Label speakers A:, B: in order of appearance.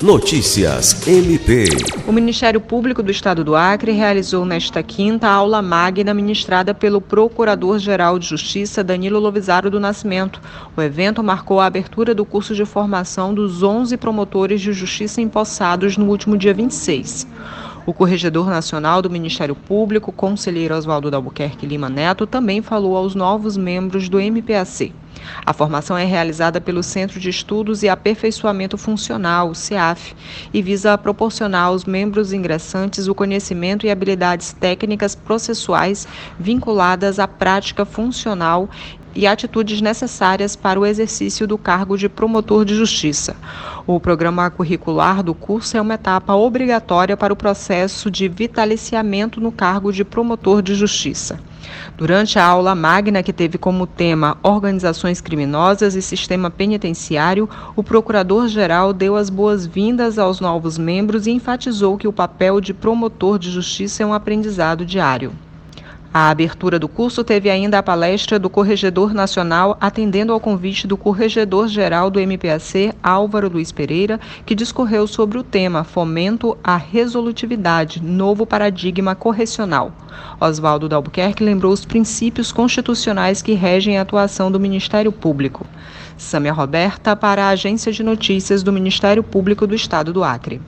A: Notícias MP.
B: O Ministério Público do Estado do Acre realizou nesta quinta a aula magna ministrada pelo Procurador-Geral de Justiça Danilo Lovisaro do Nascimento. O evento marcou a abertura do curso de formação dos 11 promotores de justiça empossados no último dia 26. O corregedor nacional do Ministério Público, conselheiro Oswaldo Dalbuquerque Lima Neto, também falou aos novos membros do MPAC. A formação é realizada pelo Centro de Estudos e Aperfeiçoamento Funcional, CEAF, e visa proporcionar aos membros ingressantes o conhecimento e habilidades técnicas processuais vinculadas à prática funcional e atitudes necessárias para o exercício do cargo de promotor de justiça. O programa curricular do curso é uma etapa obrigatória para o processo de vitaliciamento no cargo de promotor de justiça. Durante a aula magna, que teve como tema Organizações Criminosas e Sistema Penitenciário, o procurador-geral deu as boas-vindas aos novos membros e enfatizou que o papel de promotor de justiça é um aprendizado diário. A abertura do curso teve ainda a palestra do Corregedor Nacional, atendendo ao convite do Corregedor-Geral do MPAC, Álvaro Luiz Pereira, que discorreu sobre o tema Fomento à Resolutividade, Novo Paradigma Correcional. Oswaldo Dalbuquerque lembrou os princípios constitucionais que regem a atuação do Ministério Público. Sâmia Roberta, para a Agência de Notícias do Ministério Público do Estado do Acre.